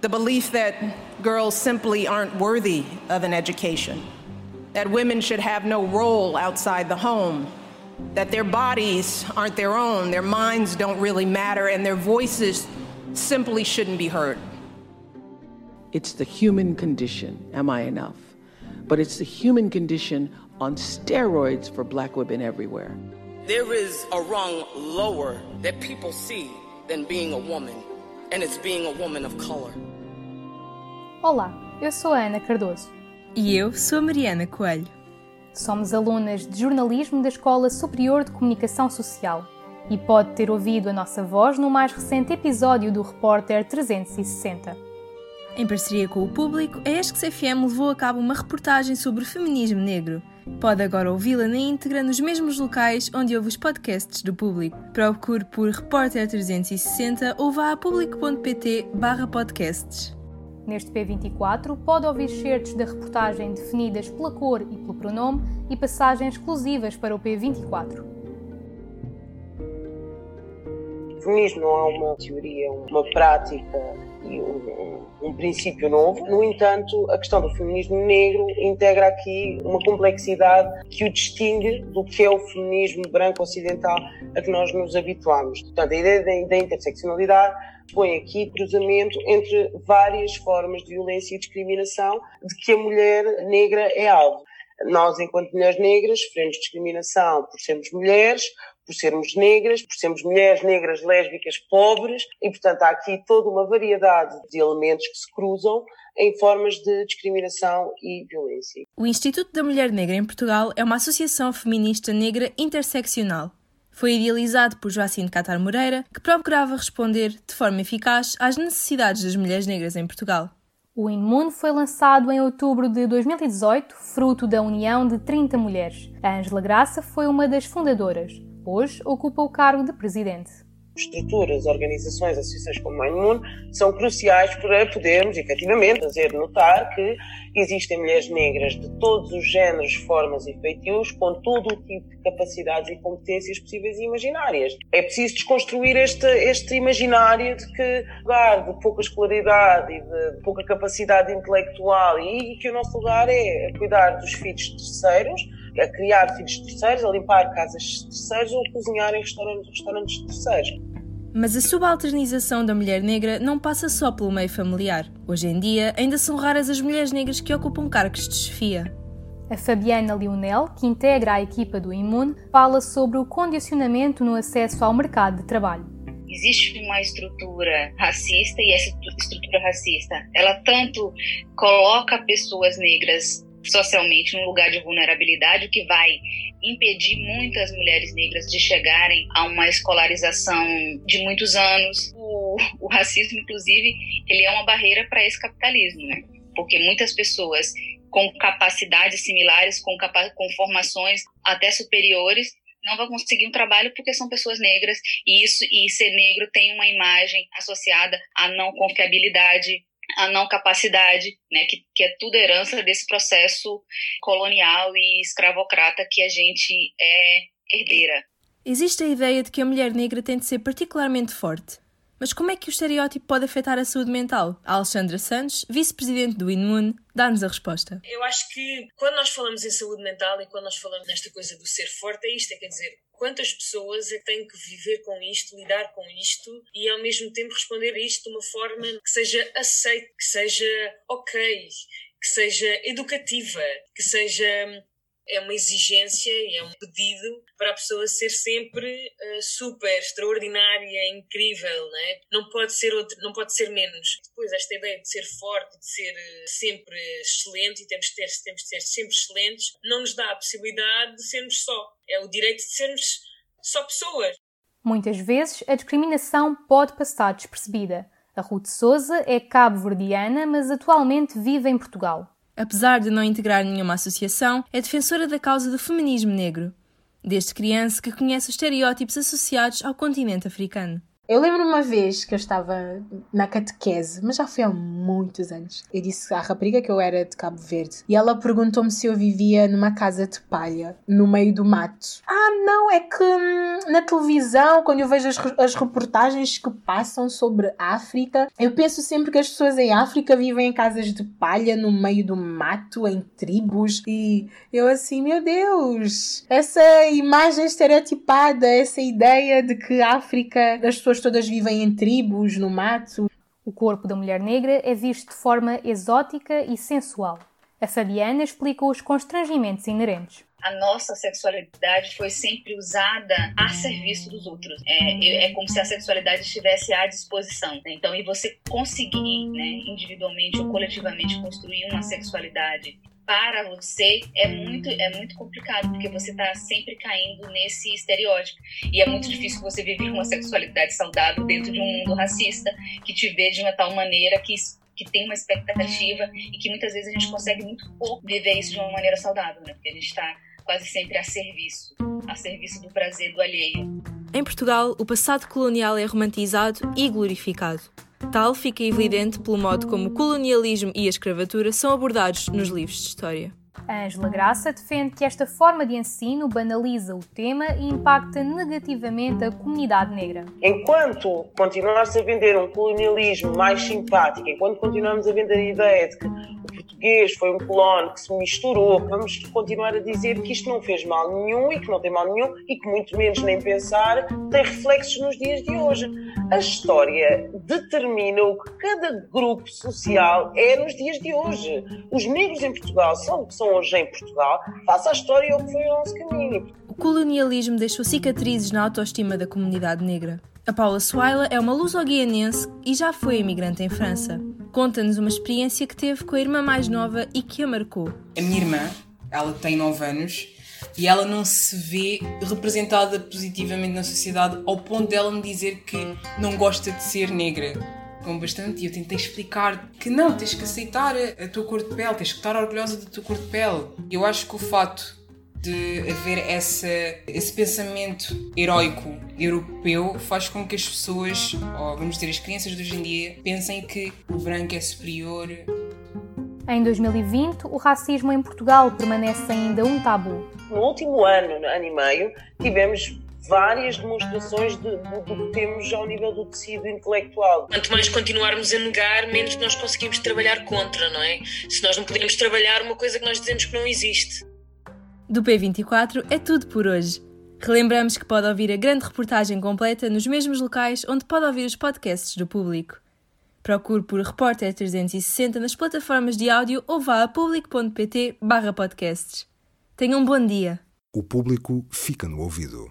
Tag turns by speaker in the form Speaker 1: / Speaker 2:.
Speaker 1: The belief that girls simply aren't worthy of an education, that women should have no role outside the home, that their bodies aren't their own, their minds don't really matter, and their voices simply shouldn't be heard.
Speaker 2: It's the human condition. Am I enough? But it's the human condition on steroids for black women everywhere.
Speaker 3: There is a rung lower that people see than being a woman, and it's being a woman of color.
Speaker 4: Olá, eu sou a Ana Cardoso.
Speaker 5: E eu sou a Mariana Coelho.
Speaker 4: Somos alunas de jornalismo da Escola Superior de Comunicação Social e pode ter ouvido a nossa voz no mais recente episódio do Repórter 360.
Speaker 5: Em parceria com o público, a ESC FM levou a cabo uma reportagem sobre o feminismo negro. Pode agora ouvi-la na íntegra nos mesmos locais onde ouve os podcasts do público. Procure por Repórter 360 ou vá a público.pt podcasts.
Speaker 4: Neste P24 pode ouvir certos da reportagem definidas pela cor e pelo pronome e passagens exclusivas para o P24.
Speaker 6: Feminismo não é uma teoria, uma prática e um, um, princípio novo. No entanto, a questão do feminismo negro integra aqui uma complexidade que o distingue do que é o feminismo branco ocidental a que nós nos habituamos. Portanto, a ideia da, da interseccionalidade põe aqui cruzamento entre várias formas de violência e discriminação de que a mulher negra é alvo. Nós, enquanto mulheres negras, sofremos discriminação por sermos mulheres, por sermos negras, por sermos mulheres negras, lésbicas, pobres, e portanto há aqui toda uma variedade de elementos que se cruzam em formas de discriminação e violência.
Speaker 5: O Instituto da Mulher Negra em Portugal é uma associação feminista negra interseccional. Foi idealizado por Joacine Catar Moreira, que procurava responder de forma eficaz às necessidades das mulheres negras em Portugal.
Speaker 4: O Inmundo foi lançado em outubro de 2018, fruto da união de 30 mulheres. A Ângela Graça foi uma das fundadoras. Hoje ocupa o cargo de presidente.
Speaker 6: Estruturas, organizações, associações como a Imun são cruciais para podermos, efetivamente, fazer notar que existem mulheres negras de todos os géneros, formas e feitios, com todo o tipo de capacidades e competências possíveis e imaginárias. É preciso desconstruir este, este imaginário de que lugar de pouca escolaridade e de pouca capacidade intelectual e que o nosso lugar é cuidar dos filhos terceiros a criar filhos terceiros, a limpar casas de terceiros ou a cozinhar em restaurantes, restaurantes terceiros.
Speaker 5: Mas a subalternização da mulher negra não passa só pelo meio familiar. Hoje em dia, ainda são raras as mulheres negras que ocupam cargos de chefia.
Speaker 4: A Fabiana Lionel, que integra a equipa do Imune, fala sobre o condicionamento no acesso ao mercado de trabalho.
Speaker 7: Existe uma estrutura racista e essa estrutura racista, ela tanto coloca pessoas negras socialmente num lugar de vulnerabilidade, o que vai impedir muitas mulheres negras de chegarem a uma escolarização de muitos anos. O, o racismo, inclusive, ele é uma barreira para esse capitalismo, né? Porque muitas pessoas com capacidades similares, com, capa com formações até superiores, não vão conseguir um trabalho porque são pessoas negras e isso e ser negro tem uma imagem associada à não confiabilidade, a não capacidade, né, que, que é tudo herança desse processo colonial e escravocrata que a gente é herdeira.
Speaker 5: Existe a ideia de que a mulher negra tem de ser particularmente forte. Mas como é que o estereótipo pode afetar a saúde mental? A Alexandra Santos, vice-presidente do INMUN, dá-nos a resposta.
Speaker 8: Eu acho que quando nós falamos em saúde mental e quando nós falamos nesta coisa do ser forte, é isto, é quer dizer, quantas pessoas é que têm que viver com isto, lidar com isto e ao mesmo tempo responder a isto de uma forma que seja aceite, que seja ok, que seja educativa, que seja é uma exigência e é um pedido para a pessoa ser sempre uh, super extraordinária, incrível, né? não pode ser outro, não pode ser menos. Depois esta ideia de ser forte, de ser uh, sempre excelente e temos de ter, temos de ser sempre excelentes, não nos dá a possibilidade de sermos só. É o direito de sermos só pessoas.
Speaker 4: Muitas vezes a discriminação pode passar despercebida. A Ruth Souza é cabo-verdiana, mas atualmente vive em Portugal
Speaker 5: apesar de não integrar nenhuma associação, é defensora da causa do feminismo negro. Desde criança que conhece os estereótipos associados ao continente africano.
Speaker 9: Eu lembro uma vez que eu estava na catequese, mas já foi há muitos anos. Eu disse à rapariga que eu era de Cabo Verde e ela perguntou-me se eu vivia numa casa de palha, no meio do mato. Ah, não, é que hum, na televisão, quando eu vejo as, as reportagens que passam sobre África, eu penso sempre que as pessoas em África vivem em casas de palha, no meio do mato, em tribos, e eu assim, meu Deus, essa imagem estereotipada, essa ideia de que África, as pessoas todas vivem em tribos, no mato.
Speaker 4: O corpo da mulher negra é visto de forma exótica e sensual. A Fabiana explica os constrangimentos inerentes
Speaker 7: a nossa sexualidade foi sempre usada a serviço dos outros. É, é como se a sexualidade estivesse à disposição. Né? Então, e você conseguir, né, individualmente ou coletivamente, construir uma sexualidade para você é muito é muito complicado porque você está sempre caindo nesse estereótipo e é muito difícil você viver uma sexualidade saudável dentro de um mundo racista que te vê de uma tal maneira que que tem uma expectativa e que muitas vezes a gente consegue muito pouco viver isso de uma maneira saudável, né? Porque a gente está quase sempre a serviço, a serviço do prazer do alheio.
Speaker 5: Em Portugal, o passado colonial é romantizado e glorificado. Tal fica evidente pelo modo como o colonialismo e a escravatura são abordados nos livros de história.
Speaker 4: Ângela Graça defende que esta forma de ensino banaliza o tema e impacta negativamente a comunidade negra.
Speaker 6: Enquanto continuar-se a vender um colonialismo mais simpático, enquanto continuamos a vender a ideia de que português foi um colono que se misturou, vamos continuar a dizer que isto não fez mal nenhum e que não tem mal nenhum e que muito menos nem pensar tem reflexos nos dias de hoje. A história determina o que cada grupo social é nos dias de hoje. Os negros em Portugal são o que são hoje em Portugal, faça a história o que foi o nosso caminho.
Speaker 5: O colonialismo deixou cicatrizes na autoestima da comunidade negra. A Paula Swaila é uma luso-guianense e já foi imigrante em França. Conta-nos uma experiência que teve com a irmã mais nova e que a marcou.
Speaker 10: A minha irmã, ela tem 9 anos e ela não se vê representada positivamente na sociedade ao ponto dela me dizer que não gosta de ser negra. Com bastante, e eu tentei explicar que não, tens que aceitar a tua cor de pele, tens que estar orgulhosa da tua cor de pele. Eu acho que o fato de haver essa, esse pensamento heróico europeu faz com que as pessoas, ou vamos dizer, as crianças de hoje em dia, pensem que o branco é superior
Speaker 4: em 2020, o racismo em Portugal permanece ainda um tabu.
Speaker 6: No último ano, ano e meio, tivemos várias demonstrações de, de, do que temos ao nível do tecido intelectual.
Speaker 8: Quanto mais continuarmos a negar, menos nós conseguimos trabalhar contra, não é? Se nós não podemos trabalhar uma coisa que nós dizemos que não existe.
Speaker 5: Do P24 é tudo por hoje. Relembramos que pode ouvir a grande reportagem completa nos mesmos locais onde pode ouvir os podcasts do público. Procure por Repórter 360 nas plataformas de áudio ou vá a público.pt podcasts. Tenha um bom dia.
Speaker 11: O público fica no ouvido.